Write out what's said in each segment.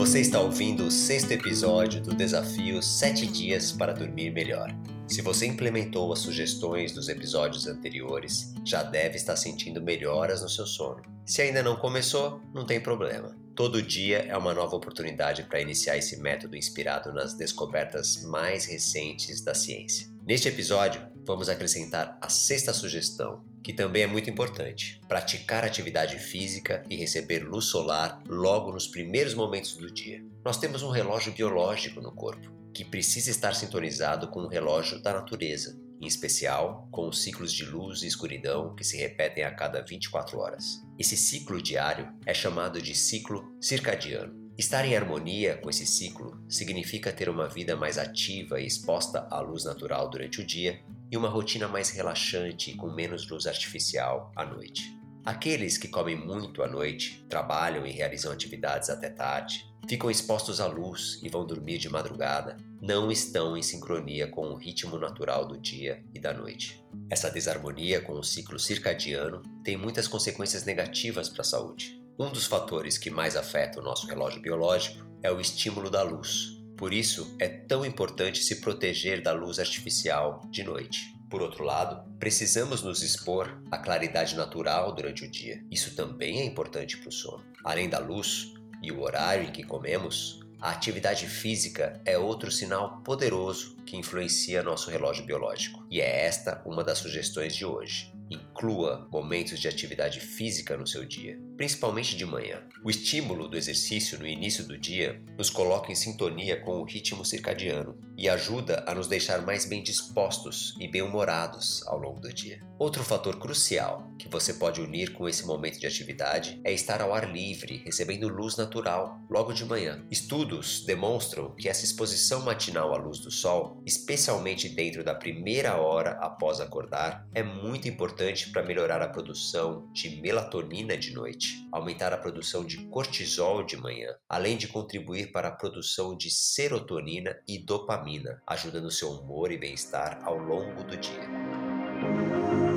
Você está ouvindo o sexto episódio do desafio 7 Dias para Dormir Melhor. Se você implementou as sugestões dos episódios anteriores, já deve estar sentindo melhoras no seu sono. Se ainda não começou, não tem problema. Todo dia é uma nova oportunidade para iniciar esse método inspirado nas descobertas mais recentes da ciência. Neste episódio, vamos acrescentar a sexta sugestão, que também é muito importante: praticar atividade física e receber luz solar logo nos primeiros momentos do dia. Nós temos um relógio biológico no corpo que precisa estar sintonizado com o relógio da natureza, em especial com os ciclos de luz e escuridão que se repetem a cada 24 horas. Esse ciclo diário é chamado de ciclo circadiano. Estar em harmonia com esse ciclo significa ter uma vida mais ativa e exposta à luz natural durante o dia e uma rotina mais relaxante e com menos luz artificial à noite. Aqueles que comem muito à noite, trabalham e realizam atividades até tarde, ficam expostos à luz e vão dormir de madrugada, não estão em sincronia com o ritmo natural do dia e da noite. Essa desarmonia com o ciclo circadiano tem muitas consequências negativas para a saúde. Um dos fatores que mais afeta o nosso relógio biológico é o estímulo da luz, por isso, é tão importante se proteger da luz artificial de noite. Por outro lado, precisamos nos expor à claridade natural durante o dia. Isso também é importante para o sono. Além da luz e o horário em que comemos, a atividade física é outro sinal poderoso que influencia nosso relógio biológico. E é esta uma das sugestões de hoje. Inclua momentos de atividade física no seu dia, principalmente de manhã. O estímulo do exercício no início do dia nos coloca em sintonia com o ritmo circadiano e ajuda a nos deixar mais bem dispostos e bem-humorados ao longo do dia. Outro fator crucial que você pode unir com esse momento de atividade é estar ao ar livre, recebendo luz natural logo de manhã. Estudos demonstram que essa exposição matinal à luz do sol, especialmente dentro da primeira hora após acordar, é muito importante importante para melhorar a produção de melatonina de noite, aumentar a produção de cortisol de manhã, além de contribuir para a produção de serotonina e dopamina, ajudando seu humor e bem-estar ao longo do dia.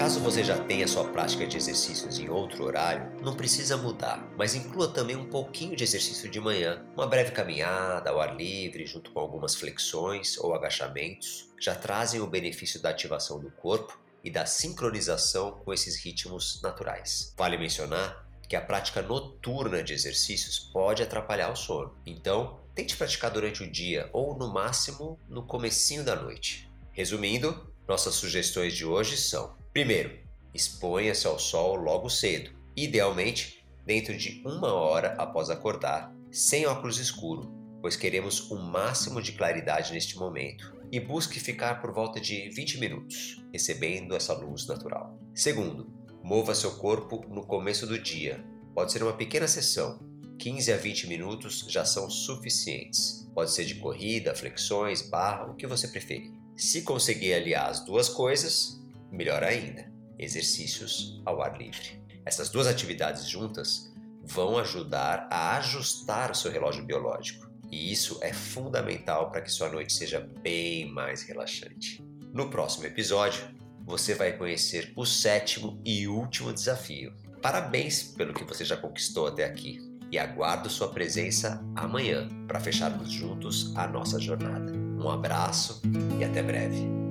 Caso você já tenha sua prática de exercícios em outro horário, não precisa mudar, mas inclua também um pouquinho de exercício de manhã, uma breve caminhada ao ar livre, junto com algumas flexões ou agachamentos, já trazem o benefício da ativação do corpo e da sincronização com esses ritmos naturais. Vale mencionar que a prática noturna de exercícios pode atrapalhar o sono. Então, tente praticar durante o dia ou no máximo no comecinho da noite. Resumindo, nossas sugestões de hoje são: primeiro, exponha-se ao sol logo cedo, idealmente dentro de uma hora após acordar, sem óculos escuro, pois queremos o máximo de claridade neste momento, e busque ficar por volta de 20 minutos, recebendo essa luz natural. Segundo, mova seu corpo no começo do dia. Pode ser uma pequena sessão, 15 a 20 minutos já são suficientes. Pode ser de corrida, flexões, barra, o que você preferir. Se conseguir aliar as duas coisas, melhor ainda: exercícios ao ar livre. Essas duas atividades juntas vão ajudar a ajustar o seu relógio biológico, e isso é fundamental para que sua noite seja bem mais relaxante. No próximo episódio, você vai conhecer o sétimo e último desafio. Parabéns pelo que você já conquistou até aqui e aguardo sua presença amanhã para fecharmos juntos a nossa jornada. Um abraço e até breve.